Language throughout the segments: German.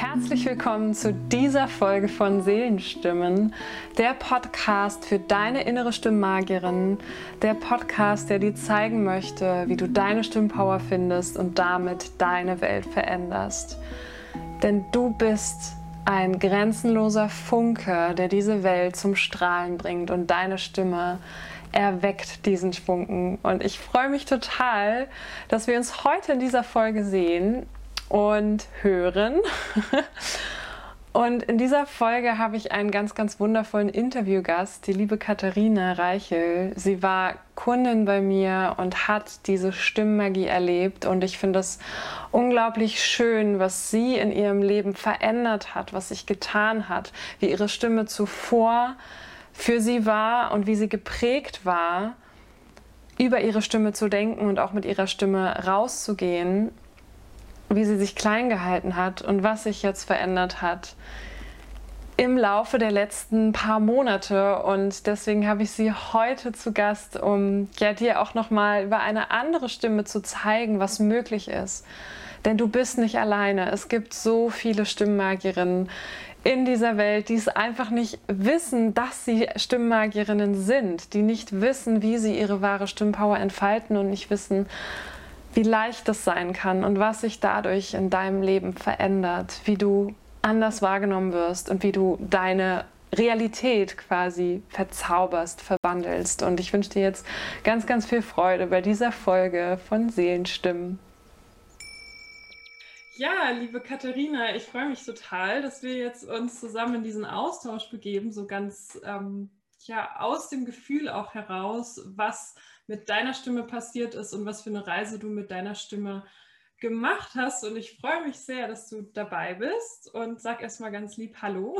Herzlich willkommen zu dieser Folge von Seelenstimmen, der Podcast für deine innere Stimmmagierin, der Podcast, der dir zeigen möchte, wie du deine Stimmpower findest und damit deine Welt veränderst. Denn du bist ein grenzenloser Funke, der diese Welt zum Strahlen bringt und deine Stimme erweckt diesen Funken. Und ich freue mich total, dass wir uns heute in dieser Folge sehen und hören. Und in dieser Folge habe ich einen ganz, ganz wundervollen Interviewgast, die liebe Katharina Reichel. Sie war Kundin bei mir und hat diese Stimmmagie erlebt. Und ich finde es unglaublich schön, was sie in ihrem Leben verändert hat, was sich getan hat, wie ihre Stimme zuvor für sie war und wie sie geprägt war, über ihre Stimme zu denken und auch mit ihrer Stimme rauszugehen wie sie sich klein gehalten hat und was sich jetzt verändert hat im Laufe der letzten paar Monate und deswegen habe ich sie heute zu Gast, um ja dir auch noch mal über eine andere Stimme zu zeigen, was möglich ist. Denn du bist nicht alleine. Es gibt so viele Stimmmagierinnen in dieser Welt, die es einfach nicht wissen, dass sie Stimmmagierinnen sind, die nicht wissen, wie sie ihre wahre Stimmpower entfalten und nicht wissen, wie leicht es sein kann und was sich dadurch in deinem Leben verändert, wie du anders wahrgenommen wirst und wie du deine Realität quasi verzauberst, verwandelst. Und ich wünsche dir jetzt ganz, ganz viel Freude bei dieser Folge von Seelenstimmen. Ja, liebe Katharina, ich freue mich total, dass wir jetzt uns zusammen in diesen Austausch begeben, so ganz ähm, ja aus dem Gefühl auch heraus, was mit deiner Stimme passiert ist und was für eine Reise du mit deiner Stimme gemacht hast. Und ich freue mich sehr, dass du dabei bist und sag erstmal ganz lieb Hallo.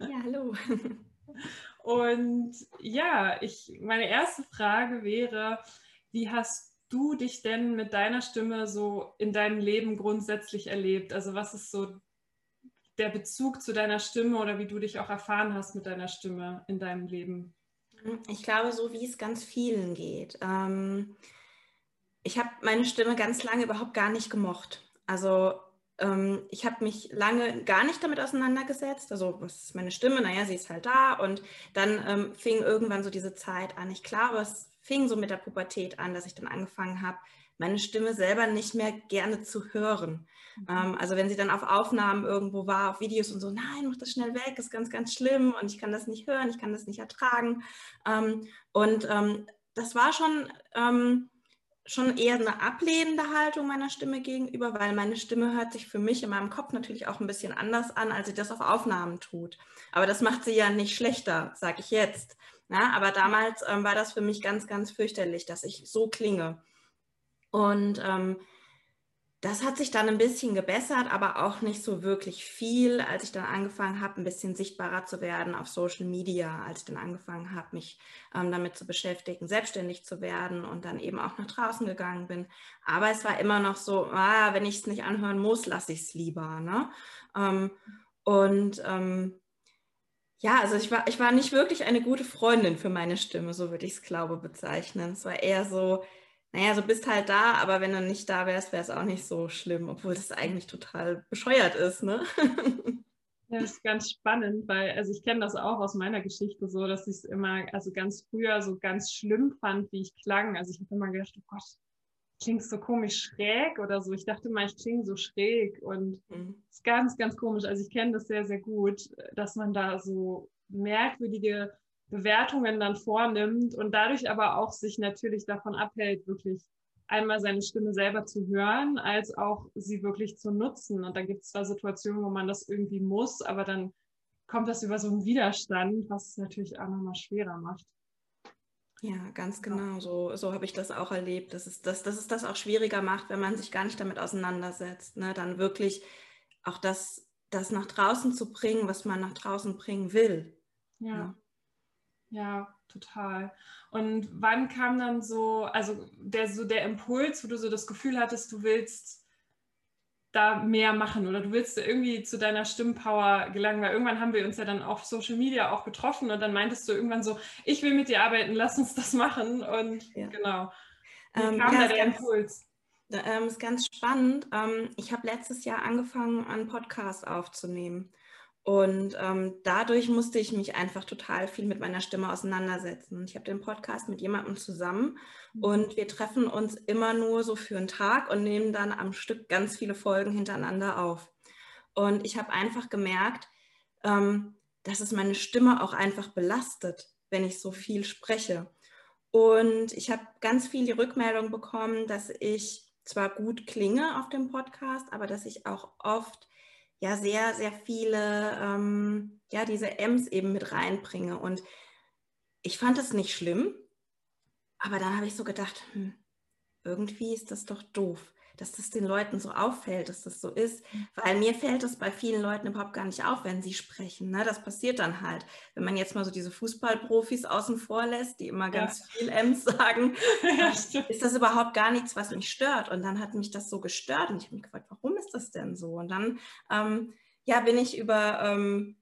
Ja, hallo. Und ja, ich, meine erste Frage wäre, wie hast du dich denn mit deiner Stimme so in deinem Leben grundsätzlich erlebt? Also was ist so der Bezug zu deiner Stimme oder wie du dich auch erfahren hast mit deiner Stimme in deinem Leben? Ich glaube, so wie es ganz vielen geht. Ähm, ich habe meine Stimme ganz lange überhaupt gar nicht gemocht. Also ähm, ich habe mich lange gar nicht damit auseinandergesetzt. Also was ist meine Stimme? Naja, sie ist halt da. Und dann ähm, fing irgendwann so diese Zeit an. Ich glaube, es fing so mit der Pubertät an, dass ich dann angefangen habe, meine Stimme selber nicht mehr gerne zu hören. Mhm. Ähm, also wenn sie dann auf Aufnahmen irgendwo war, auf Videos und so, nein, mach das schnell weg, ist ganz, ganz schlimm und ich kann das nicht hören, ich kann das nicht ertragen. Ähm, und ähm, das war schon, ähm, schon eher eine ablehnende Haltung meiner Stimme gegenüber, weil meine Stimme hört sich für mich in meinem Kopf natürlich auch ein bisschen anders an, als sie das auf Aufnahmen tut. Aber das macht sie ja nicht schlechter, sage ich jetzt. Ja, aber damals ähm, war das für mich ganz, ganz fürchterlich, dass ich so klinge. Und ähm, das hat sich dann ein bisschen gebessert, aber auch nicht so wirklich viel, als ich dann angefangen habe, ein bisschen sichtbarer zu werden auf Social Media, als ich dann angefangen habe, mich ähm, damit zu beschäftigen, selbstständig zu werden und dann eben auch nach draußen gegangen bin. Aber es war immer noch so, ah, wenn ich es nicht anhören muss, lasse ich es lieber. Ne? Ähm, und ähm, ja, also ich war, ich war nicht wirklich eine gute Freundin für meine Stimme, so würde ich es, glaube bezeichnen. Es war eher so, naja, so bist halt da, aber wenn du nicht da wärst, wäre es auch nicht so schlimm, obwohl das eigentlich total bescheuert ist, ne? Ja, das ist ganz spannend, weil, also ich kenne das auch aus meiner Geschichte so, dass ich es immer, also ganz früher so ganz schlimm fand, wie ich klang. Also ich habe immer gedacht, oh Gott, klingst so komisch schräg oder so. Ich dachte mal, ich klinge so schräg und mhm. ist ganz, ganz komisch. Also ich kenne das sehr, sehr gut, dass man da so merkwürdige Bewertungen dann vornimmt und dadurch aber auch sich natürlich davon abhält, wirklich einmal seine Stimme selber zu hören, als auch sie wirklich zu nutzen. Und da gibt es zwar Situationen, wo man das irgendwie muss, aber dann kommt das über so einen Widerstand, was es natürlich auch nochmal schwerer macht. Ja, ganz genau. So, so habe ich das auch erlebt. Dass es, dass, dass es das auch schwieriger macht, wenn man sich gar nicht damit auseinandersetzt. Ne? Dann wirklich auch das, das nach draußen zu bringen, was man nach draußen bringen will. Ja. ja. Ja, total. Und wann kam dann so, also der, so der Impuls, wo du so das Gefühl hattest, du willst da mehr machen oder du willst irgendwie zu deiner Stimmpower gelangen, weil irgendwann haben wir uns ja dann auf Social Media auch getroffen und dann meintest du irgendwann so, ich will mit dir arbeiten, lass uns das machen und ja. genau. Wie ähm, kam ja, da der Impuls? ähm, ist ganz spannend. Ähm, ich habe letztes Jahr angefangen, einen Podcast aufzunehmen. Und ähm, dadurch musste ich mich einfach total viel mit meiner Stimme auseinandersetzen. Ich habe den Podcast mit jemandem zusammen mhm. und wir treffen uns immer nur so für einen Tag und nehmen dann am Stück ganz viele Folgen hintereinander auf. Und ich habe einfach gemerkt, ähm, dass es meine Stimme auch einfach belastet, wenn ich so viel spreche. Und ich habe ganz viel die Rückmeldung bekommen, dass ich zwar gut klinge auf dem Podcast, aber dass ich auch oft ja sehr, sehr viele, ähm, ja, diese M's eben mit reinbringe. Und ich fand es nicht schlimm, aber dann habe ich so gedacht, hm, irgendwie ist das doch doof dass das den Leuten so auffällt, dass das so ist. Mhm. Weil mir fällt es bei vielen Leuten überhaupt gar nicht auf, wenn sie sprechen. Ne? Das passiert dann halt. Wenn man jetzt mal so diese Fußballprofis außen vor lässt, die immer ganz ja. viel M's sagen, ja, ist das überhaupt gar nichts, was mich stört. Und dann hat mich das so gestört und ich habe mich gefragt, warum ist das denn so? Und dann ähm, ja, bin ich über... Ähm,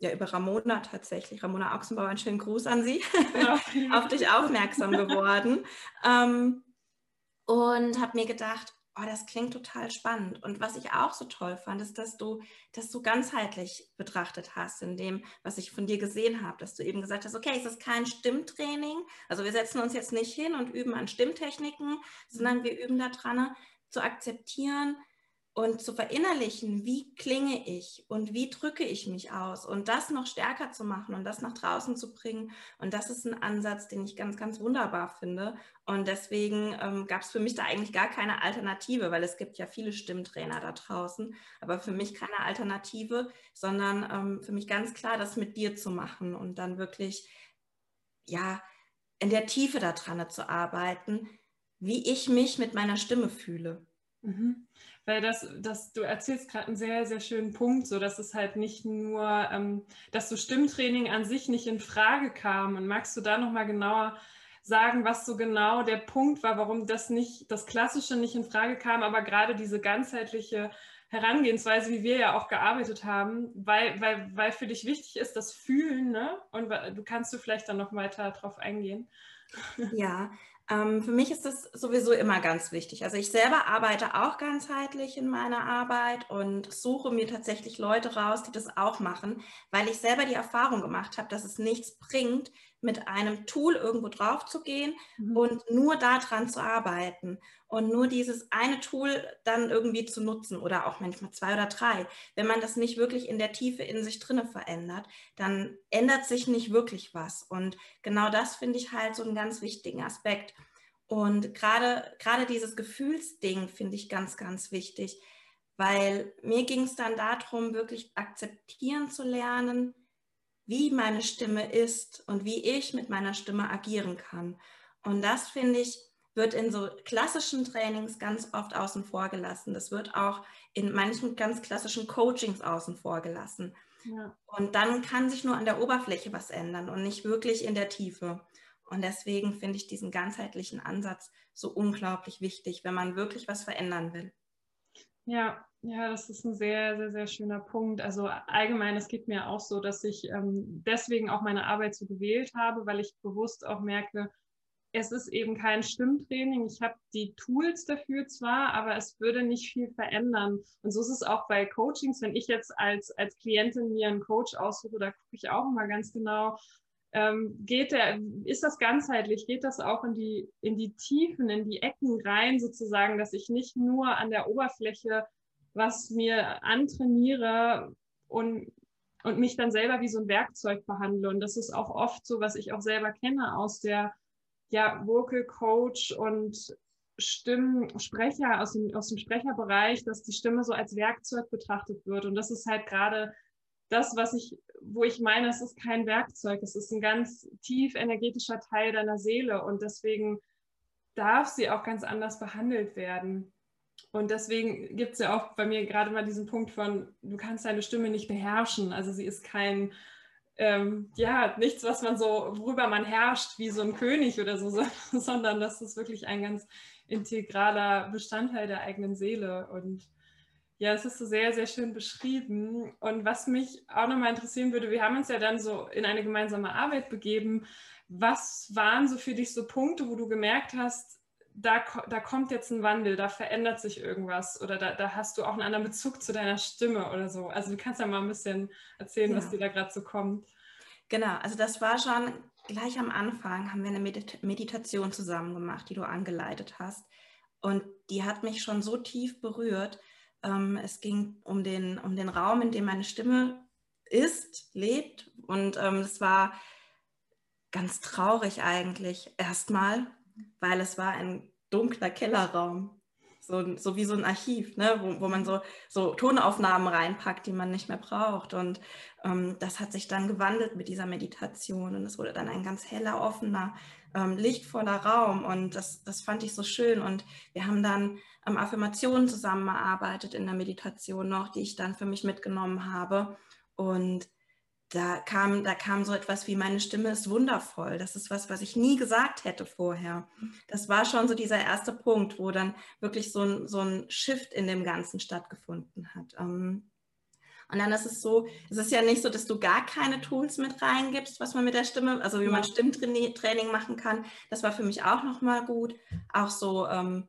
ja, über Ramona tatsächlich, Ramona Ochsenbauer, einen schönen Gruß an Sie, ja. auf dich aufmerksam geworden. ähm, und habe mir gedacht, oh, das klingt total spannend. Und was ich auch so toll fand, ist, dass du das so ganzheitlich betrachtet hast, in dem, was ich von dir gesehen habe, dass du eben gesagt hast, okay, es ist kein Stimmtraining. Also wir setzen uns jetzt nicht hin und üben an Stimmtechniken, sondern wir üben daran, zu akzeptieren, und zu verinnerlichen, wie klinge ich und wie drücke ich mich aus und das noch stärker zu machen und das nach draußen zu bringen. Und das ist ein Ansatz, den ich ganz, ganz wunderbar finde. Und deswegen ähm, gab es für mich da eigentlich gar keine Alternative, weil es gibt ja viele Stimmtrainer da draußen, aber für mich keine Alternative, sondern ähm, für mich ganz klar, das mit dir zu machen und dann wirklich, ja, in der Tiefe daran zu arbeiten, wie ich mich mit meiner Stimme fühle. Mhm. Weil das, das, du erzählst gerade einen sehr, sehr schönen Punkt, so dass es halt nicht nur, ähm, dass so Stimmtraining an sich nicht in Frage kam. Und magst du da nochmal genauer sagen, was so genau der Punkt war, warum das nicht, das Klassische nicht in Frage kam, aber gerade diese ganzheitliche Herangehensweise, wie wir ja auch gearbeitet haben, weil, weil, weil für dich wichtig ist das Fühlen, ne? Und du kannst du vielleicht dann noch weiter drauf eingehen. Ja, für mich ist das sowieso immer ganz wichtig. Also ich selber arbeite auch ganzheitlich in meiner Arbeit und suche mir tatsächlich Leute raus, die das auch machen, weil ich selber die Erfahrung gemacht habe, dass es nichts bringt, mit einem Tool irgendwo drauf zu gehen mhm. und nur daran zu arbeiten und nur dieses eine Tool dann irgendwie zu nutzen oder auch manchmal zwei oder drei. Wenn man das nicht wirklich in der Tiefe in sich drinne verändert, dann ändert sich nicht wirklich was. Und genau das finde ich halt so einen ganz wichtigen Aspekt. Und gerade, gerade dieses Gefühlsding finde ich ganz, ganz wichtig, weil mir ging es dann darum, wirklich akzeptieren zu lernen, wie meine Stimme ist und wie ich mit meiner Stimme agieren kann. Und das finde ich, wird in so klassischen Trainings ganz oft außen vor gelassen. Das wird auch in manchen ganz klassischen Coachings außen vor gelassen. Ja. Und dann kann sich nur an der Oberfläche was ändern und nicht wirklich in der Tiefe. Und deswegen finde ich diesen ganzheitlichen Ansatz so unglaublich wichtig, wenn man wirklich was verändern will. Ja, ja, das ist ein sehr, sehr, sehr schöner Punkt. Also allgemein, es geht mir auch so, dass ich ähm, deswegen auch meine Arbeit so gewählt habe, weil ich bewusst auch merke, es ist eben kein Stimmtraining. Ich habe die Tools dafür zwar, aber es würde nicht viel verändern. Und so ist es auch bei Coachings. Wenn ich jetzt als, als Klientin mir einen Coach aussuche, da gucke ich auch immer ganz genau, ähm, geht der, ist das ganzheitlich, geht das auch in die, in die Tiefen, in die Ecken rein sozusagen, dass ich nicht nur an der Oberfläche was mir antrainiere und, und mich dann selber wie so ein Werkzeug behandle. Und das ist auch oft so, was ich auch selber kenne aus der ja, Vocal Coach und Stimmsprecher aus dem, aus dem Sprecherbereich, dass die Stimme so als Werkzeug betrachtet wird. Und das ist halt gerade das, was ich, wo ich meine, es ist kein Werkzeug, es ist ein ganz tief energetischer Teil deiner Seele und deswegen darf sie auch ganz anders behandelt werden. Und deswegen gibt es ja auch bei mir gerade mal diesen Punkt von, du kannst deine Stimme nicht beherrschen. Also sie ist kein, ähm, ja, nichts, was man so, worüber man herrscht, wie so ein König oder so, sondern das ist wirklich ein ganz integraler Bestandteil der eigenen Seele. Und ja, es ist so sehr, sehr schön beschrieben. Und was mich auch nochmal interessieren würde, wir haben uns ja dann so in eine gemeinsame Arbeit begeben. Was waren so für dich so Punkte, wo du gemerkt hast, da, da kommt jetzt ein Wandel, da verändert sich irgendwas oder da, da hast du auch einen anderen Bezug zu deiner Stimme oder so. Also du kannst ja mal ein bisschen erzählen, ja. was dir da gerade so kommt. Genau, also das war schon gleich am Anfang, haben wir eine Medit Meditation zusammen gemacht, die du angeleitet hast. Und die hat mich schon so tief berührt. Ähm, es ging um den, um den Raum, in dem meine Stimme ist, lebt. Und ähm, es war ganz traurig eigentlich erstmal, weil es war ein dunkler Kellerraum. So, so wie so ein Archiv, ne? wo, wo man so, so Tonaufnahmen reinpackt, die man nicht mehr braucht. Und ähm, das hat sich dann gewandelt mit dieser Meditation. Und es wurde dann ein ganz heller, offener, ähm, lichtvoller Raum. Und das, das fand ich so schön. Und wir haben dann ähm, Affirmationen zusammengearbeitet in der Meditation noch, die ich dann für mich mitgenommen habe. Und da kam, da kam so etwas wie, meine Stimme ist wundervoll. Das ist was, was ich nie gesagt hätte vorher. Das war schon so dieser erste Punkt, wo dann wirklich so ein, so ein Shift in dem Ganzen stattgefunden hat. Ähm, und dann ist es so, es ist ja nicht so, dass du gar keine Tools mit reingibst, was man mit der Stimme, also wie man Stimmtraining machen kann. Das war für mich auch nochmal gut. Auch so ähm,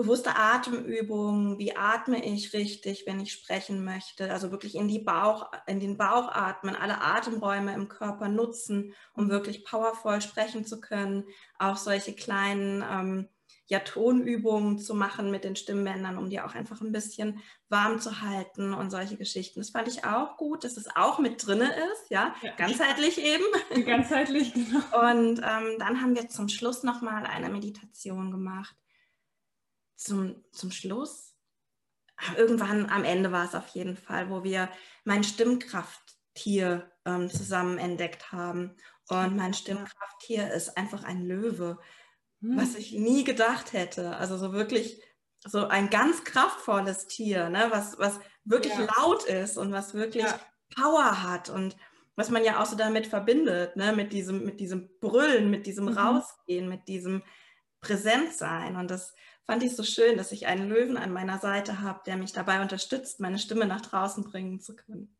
bewusste Atemübungen, wie atme ich richtig, wenn ich sprechen möchte, also wirklich in, die Bauch, in den Bauch atmen, alle Atemräume im Körper nutzen, um wirklich powervoll sprechen zu können, auch solche kleinen ähm, ja, Tonübungen zu machen mit den Stimmbändern, um die auch einfach ein bisschen warm zu halten und solche Geschichten. Das fand ich auch gut, dass es auch mit drinne ist, ja, ja. ganzheitlich eben. Ganzheitlich, genau. Und ähm, dann haben wir zum Schluss nochmal eine Meditation gemacht zum, zum Schluss, irgendwann am Ende war es auf jeden Fall, wo wir mein Stimmkrafttier ähm, zusammen entdeckt haben. Und mein Stimmkrafttier ist einfach ein Löwe, hm. was ich nie gedacht hätte. Also so wirklich so ein ganz kraftvolles Tier, ne? was, was wirklich ja. laut ist und was wirklich ja. Power hat und was man ja auch so damit verbindet, ne? mit, diesem, mit diesem Brüllen, mit diesem mhm. Rausgehen, mit diesem Präsentsein. Und das fand ich so schön, dass ich einen Löwen an meiner Seite habe, der mich dabei unterstützt, meine Stimme nach draußen bringen zu können.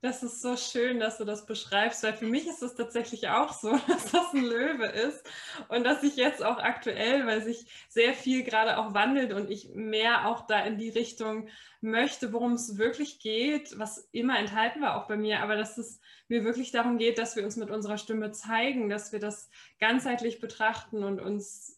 Das ist so schön, dass du das beschreibst, weil für mich ist es tatsächlich auch so, dass das ein Löwe ist und dass ich jetzt auch aktuell, weil sich sehr viel gerade auch wandelt und ich mehr auch da in die Richtung möchte, worum es wirklich geht, was immer enthalten war auch bei mir, aber dass es mir wirklich darum geht, dass wir uns mit unserer Stimme zeigen, dass wir das ganzheitlich betrachten und uns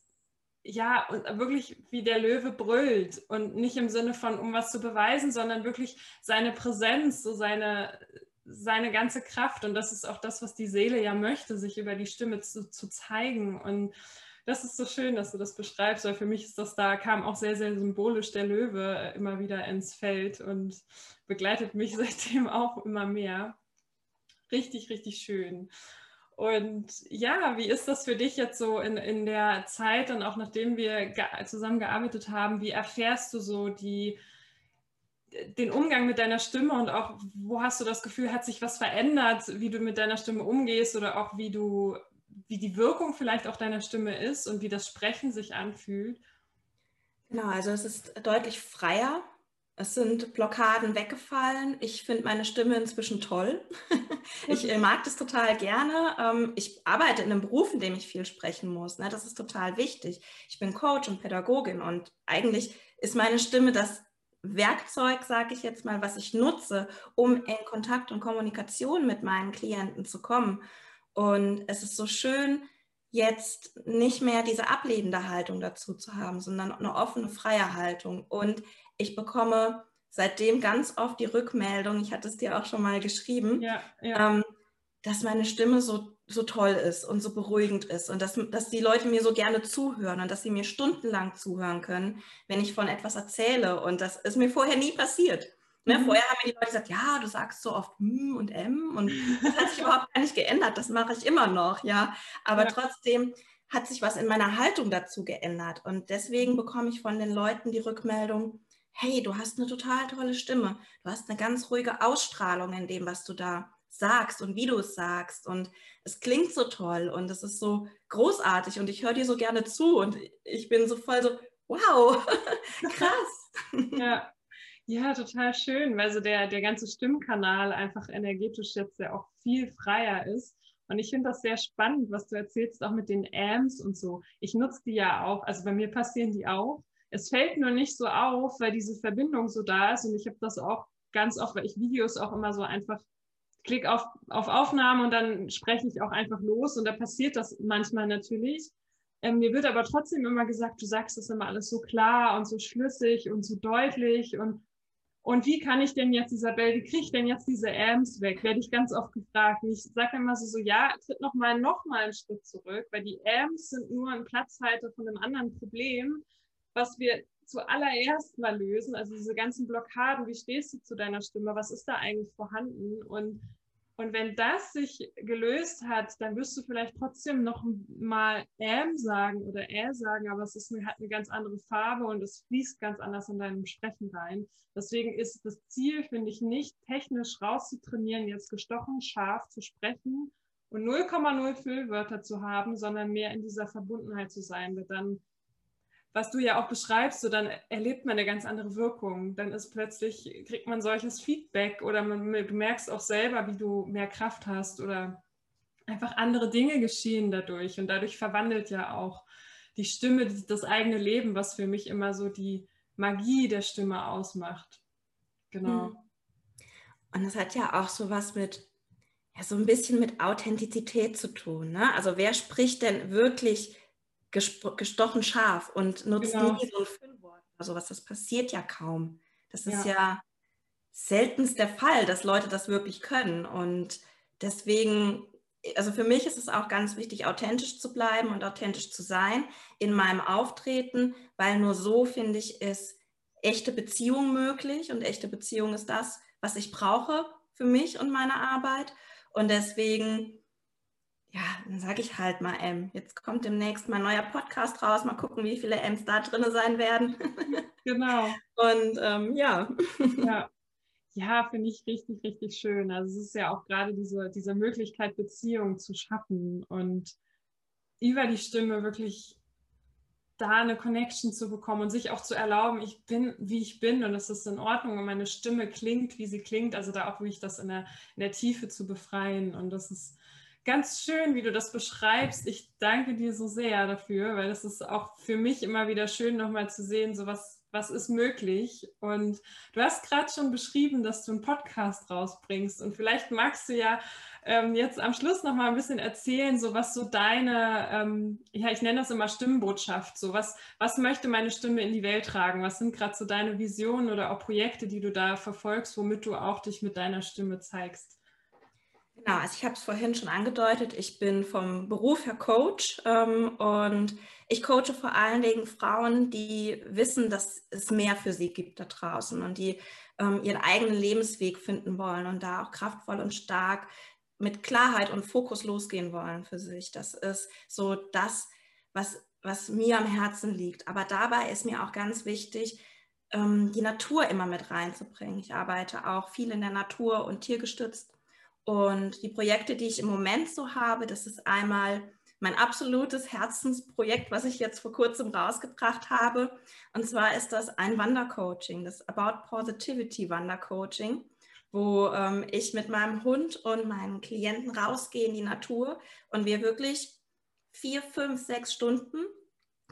ja, und wirklich wie der Löwe brüllt und nicht im Sinne von, um was zu beweisen, sondern wirklich seine Präsenz, so seine, seine ganze Kraft. Und das ist auch das, was die Seele ja möchte, sich über die Stimme zu, zu zeigen. Und das ist so schön, dass du das beschreibst, weil für mich ist das da, kam auch sehr, sehr symbolisch der Löwe immer wieder ins Feld und begleitet mich seitdem auch immer mehr. Richtig, richtig schön. Und ja, wie ist das für dich jetzt so in, in der Zeit und auch nachdem wir zusammengearbeitet haben, wie erfährst du so die, den Umgang mit deiner Stimme und auch wo hast du das Gefühl, hat sich was verändert, wie du mit deiner Stimme umgehst oder auch wie du, wie die Wirkung vielleicht auch deiner Stimme ist und wie das Sprechen sich anfühlt? Genau, also es ist deutlich freier es sind Blockaden weggefallen. Ich finde meine Stimme inzwischen toll. ich äh, mag das total gerne. Ähm, ich arbeite in einem Beruf, in dem ich viel sprechen muss. Ne? Das ist total wichtig. Ich bin Coach und Pädagogin und eigentlich ist meine Stimme das Werkzeug, sage ich jetzt mal, was ich nutze, um in Kontakt und Kommunikation mit meinen Klienten zu kommen. Und es ist so schön, jetzt nicht mehr diese ablehnende Haltung dazu zu haben, sondern eine offene, freie Haltung. Und ich bekomme seitdem ganz oft die Rückmeldung, ich hatte es dir auch schon mal geschrieben, ja, ja. Ähm, dass meine Stimme so, so toll ist und so beruhigend ist und dass, dass die Leute mir so gerne zuhören und dass sie mir stundenlang zuhören können, wenn ich von etwas erzähle. Und das ist mir vorher nie passiert. Ne, mhm. Vorher haben mir die Leute gesagt, ja, du sagst so oft M und M und das hat sich überhaupt gar nicht geändert, das mache ich immer noch, ja. Aber ja. trotzdem hat sich was in meiner Haltung dazu geändert und deswegen bekomme ich von den Leuten die Rückmeldung, hey, du hast eine total tolle Stimme, du hast eine ganz ruhige Ausstrahlung in dem, was du da sagst und wie du es sagst und es klingt so toll und es ist so großartig und ich höre dir so gerne zu und ich bin so voll so, wow, krass. Ja. Ja, total schön, weil so der, der ganze Stimmkanal einfach energetisch jetzt ja auch viel freier ist Und ich finde das sehr spannend, was du erzählst, auch mit den Amps und so. Ich nutze die ja auch, also bei mir passieren die auch. Es fällt nur nicht so auf, weil diese Verbindung so da ist. Und ich habe das auch ganz oft, weil ich Videos auch immer so einfach klick auf, auf Aufnahme und dann spreche ich auch einfach los. Und da passiert das manchmal natürlich. Ähm, mir wird aber trotzdem immer gesagt, du sagst das immer alles so klar und so schlüssig und so deutlich und und wie kann ich denn jetzt, Isabel, wie kriege ich denn jetzt diese Amps weg? Werde ich ganz oft gefragt. Und ich sage immer so, so, ja, tritt noch mal, noch mal einen Schritt zurück, weil die Amps sind nur ein Platzhalter von einem anderen Problem, was wir zuallererst mal lösen. Also diese ganzen Blockaden, wie stehst du zu deiner Stimme? Was ist da eigentlich vorhanden? Und und wenn das sich gelöst hat, dann wirst du vielleicht trotzdem noch mal M sagen oder R sagen, aber es ist, hat eine ganz andere Farbe und es fließt ganz anders in deinem Sprechen rein. Deswegen ist das Ziel, finde ich, nicht technisch rauszutrainieren, jetzt gestochen scharf zu sprechen und 0,0 Füllwörter zu haben, sondern mehr in dieser Verbundenheit zu sein, weil dann was du ja auch beschreibst, so dann erlebt man eine ganz andere Wirkung. Dann ist plötzlich, kriegt man solches Feedback oder man, du merkst auch selber, wie du mehr Kraft hast oder einfach andere Dinge geschehen dadurch. Und dadurch verwandelt ja auch die Stimme das eigene Leben, was für mich immer so die Magie der Stimme ausmacht. Genau. Hm. Und das hat ja auch so was mit, ja, so ein bisschen mit Authentizität zu tun. Ne? Also wer spricht denn wirklich gestochen scharf und nutzt genau. nie so ein Füllwort oder sowas. Das passiert ja kaum. Das ist ja. ja seltenst der Fall, dass Leute das wirklich können. Und deswegen, also für mich ist es auch ganz wichtig, authentisch zu bleiben und authentisch zu sein in meinem Auftreten, weil nur so, finde ich, ist echte Beziehung möglich. Und echte Beziehung ist das, was ich brauche für mich und meine Arbeit. Und deswegen ja, dann sage ich halt mal M. Jetzt kommt demnächst mal ein neuer Podcast raus. Mal gucken, wie viele M's da drin sein werden. Genau. Und ähm, ja. Ja, ja finde ich richtig, richtig schön. Also es ist ja auch gerade diese, diese Möglichkeit, Beziehungen zu schaffen und über die Stimme wirklich da eine Connection zu bekommen und sich auch zu erlauben, ich bin, wie ich bin und es ist in Ordnung und meine Stimme klingt, wie sie klingt. Also da auch wirklich das in der, in der Tiefe zu befreien. Und das ist ganz schön, wie du das beschreibst. Ich danke dir so sehr dafür, weil es ist auch für mich immer wieder schön, nochmal zu sehen, so was, was ist möglich. Und du hast gerade schon beschrieben, dass du einen Podcast rausbringst. Und vielleicht magst du ja ähm, jetzt am Schluss nochmal ein bisschen erzählen, so was so deine, ähm, ja, ich nenne das immer Stimmenbotschaft, so was, was möchte meine Stimme in die Welt tragen? Was sind gerade so deine Visionen oder auch Projekte, die du da verfolgst, womit du auch dich mit deiner Stimme zeigst? Genau, also ich habe es vorhin schon angedeutet, ich bin vom Beruf her Coach ähm, und ich coache vor allen Dingen Frauen, die wissen, dass es mehr für sie gibt da draußen und die ähm, ihren eigenen Lebensweg finden wollen und da auch kraftvoll und stark mit Klarheit und Fokus losgehen wollen für sich. Das ist so das, was, was mir am Herzen liegt. Aber dabei ist mir auch ganz wichtig, ähm, die Natur immer mit reinzubringen. Ich arbeite auch viel in der Natur und tiergestützt und die Projekte, die ich im Moment so habe, das ist einmal mein absolutes Herzensprojekt, was ich jetzt vor kurzem rausgebracht habe. Und zwar ist das ein Wandercoaching, das About Positivity Wandercoaching, wo ähm, ich mit meinem Hund und meinen Klienten rausgehe in die Natur und wir wirklich vier, fünf, sechs Stunden,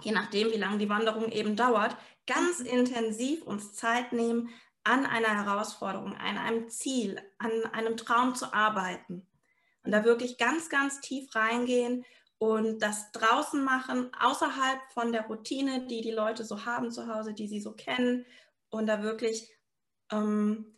je nachdem, wie lange die Wanderung eben dauert, ganz intensiv uns Zeit nehmen, an einer Herausforderung, an einem Ziel, an einem Traum zu arbeiten. Und da wirklich ganz, ganz tief reingehen und das draußen machen, außerhalb von der Routine, die die Leute so haben zu Hause, die sie so kennen. Und da wirklich ähm,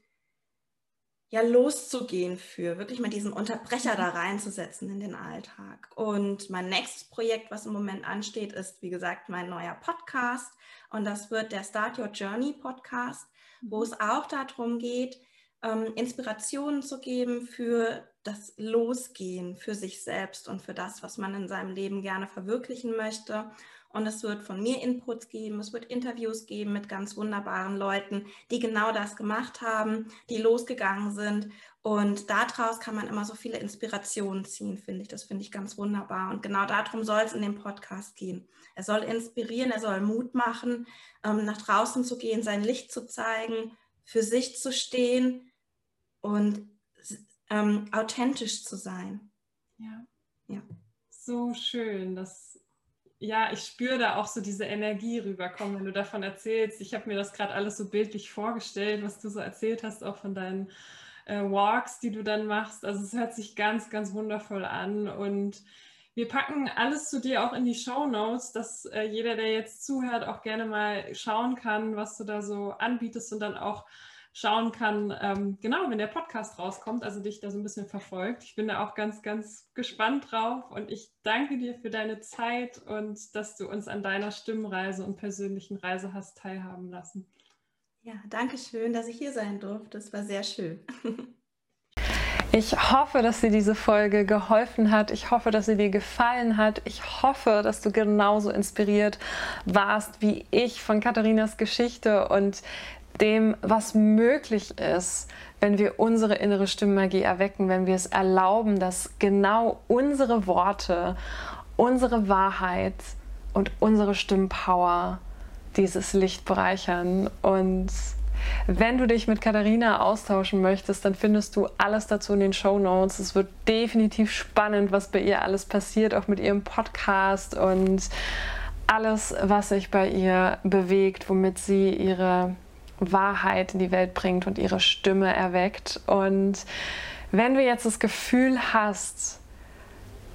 ja loszugehen für, wirklich mal diesen Unterbrecher da reinzusetzen in den Alltag. Und mein nächstes Projekt, was im Moment ansteht, ist, wie gesagt, mein neuer Podcast. Und das wird der Start Your Journey Podcast wo es auch darum geht, ähm, Inspirationen zu geben für das Losgehen für sich selbst und für das, was man in seinem Leben gerne verwirklichen möchte. Und es wird von mir Inputs geben, es wird Interviews geben mit ganz wunderbaren Leuten, die genau das gemacht haben, die losgegangen sind. Und daraus kann man immer so viele Inspirationen ziehen, finde ich. Das finde ich ganz wunderbar. Und genau darum soll es in dem Podcast gehen. Er soll inspirieren, er soll Mut machen, ähm, nach draußen zu gehen, sein Licht zu zeigen, für sich zu stehen und ähm, authentisch zu sein. Ja. ja. So schön, dass ja, ich spüre da auch so diese Energie rüberkommen, wenn du davon erzählst. Ich habe mir das gerade alles so bildlich vorgestellt, was du so erzählt hast, auch von deinen äh, Walks, die du dann machst. Also es hört sich ganz, ganz wundervoll an und wir packen alles zu dir auch in die Show Notes, dass äh, jeder, der jetzt zuhört, auch gerne mal schauen kann, was du da so anbietest und dann auch schauen kann, ähm, genau, wenn der Podcast rauskommt, also dich da so ein bisschen verfolgt. Ich bin da auch ganz, ganz gespannt drauf und ich danke dir für deine Zeit und dass du uns an deiner Stimmreise und persönlichen Reise hast teilhaben lassen. Ja, danke schön, dass ich hier sein durfte. Das war sehr schön. Ich hoffe, dass dir diese Folge geholfen hat. Ich hoffe, dass sie dir gefallen hat. Ich hoffe, dass du genauso inspiriert warst wie ich von Katharinas Geschichte und dem, was möglich ist, wenn wir unsere innere Stimmmagie erwecken, wenn wir es erlauben, dass genau unsere Worte, unsere Wahrheit und unsere Stimmpower dieses Licht bereichern. Und wenn du dich mit Katharina austauschen möchtest, dann findest du alles dazu in den Show Notes. Es wird definitiv spannend, was bei ihr alles passiert, auch mit ihrem Podcast und alles, was sich bei ihr bewegt, womit sie ihre Wahrheit in die Welt bringt und ihre Stimme erweckt. Und wenn du jetzt das Gefühl hast,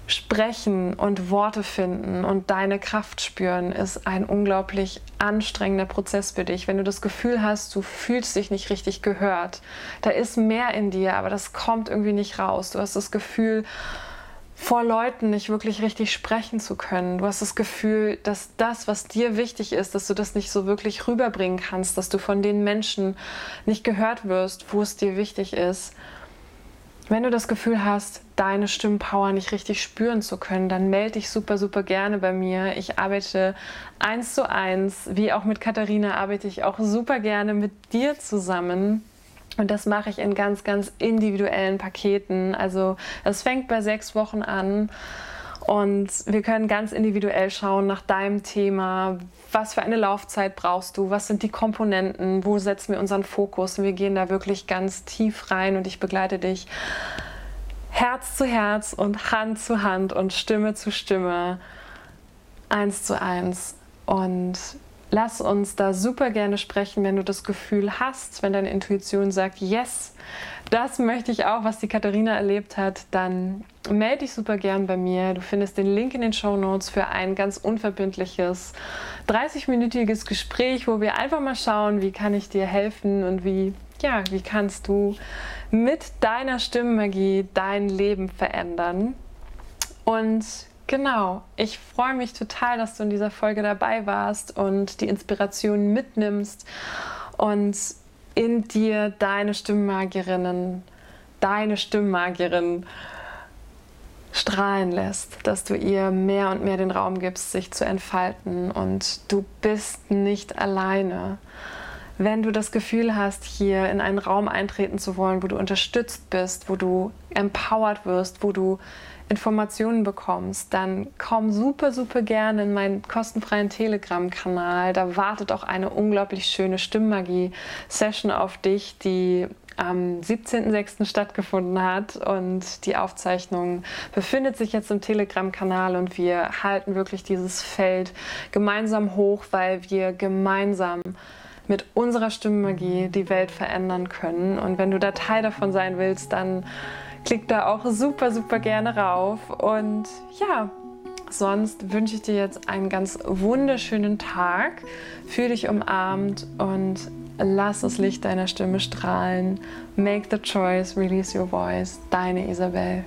Sprechen und Worte finden und deine Kraft spüren ist ein unglaublich anstrengender Prozess für dich. Wenn du das Gefühl hast, du fühlst dich nicht richtig gehört, da ist mehr in dir, aber das kommt irgendwie nicht raus. Du hast das Gefühl, vor Leuten nicht wirklich richtig sprechen zu können. Du hast das Gefühl, dass das, was dir wichtig ist, dass du das nicht so wirklich rüberbringen kannst, dass du von den Menschen nicht gehört wirst, wo es dir wichtig ist. Wenn du das Gefühl hast, deine Stimmpower nicht richtig spüren zu können, dann melde dich super, super gerne bei mir. Ich arbeite eins zu eins, wie auch mit Katharina arbeite ich auch super gerne mit dir zusammen. Und das mache ich in ganz, ganz individuellen Paketen. Also es fängt bei sechs Wochen an. Und wir können ganz individuell schauen nach deinem Thema. Was für eine Laufzeit brauchst du? Was sind die Komponenten? Wo setzen wir unseren Fokus? Und wir gehen da wirklich ganz tief rein und ich begleite dich Herz zu Herz und Hand zu Hand und Stimme zu Stimme, eins zu eins. Und lass uns da super gerne sprechen, wenn du das Gefühl hast, wenn deine Intuition sagt, yes, das möchte ich auch, was die Katharina erlebt hat, dann melde dich super gern bei mir. Du findest den Link in den Show Notes für ein ganz unverbindliches 30-minütiges Gespräch, wo wir einfach mal schauen, wie kann ich dir helfen und wie, ja, wie kannst du mit deiner Stimmmagie dein Leben verändern. Und Genau, ich freue mich total, dass du in dieser Folge dabei warst und die Inspiration mitnimmst und in dir deine Stimmmagierinnen, deine Stimmmagierin strahlen lässt, dass du ihr mehr und mehr den Raum gibst, sich zu entfalten und du bist nicht alleine. Wenn du das Gefühl hast, hier in einen Raum eintreten zu wollen, wo du unterstützt bist, wo du empowered wirst, wo du Informationen bekommst, dann komm super, super gerne in meinen kostenfreien Telegram-Kanal. Da wartet auch eine unglaublich schöne Stimmmagie-Session auf dich, die am 17.06. stattgefunden hat und die Aufzeichnung befindet sich jetzt im Telegram-Kanal und wir halten wirklich dieses Feld gemeinsam hoch, weil wir gemeinsam mit unserer Stimmmagie die Welt verändern können. Und wenn du da Teil davon sein willst, dann Klick da auch super, super gerne rauf. Und ja, sonst wünsche ich dir jetzt einen ganz wunderschönen Tag. Fühl dich umarmt und lass das Licht deiner Stimme strahlen. Make the choice, release your voice. Deine Isabel.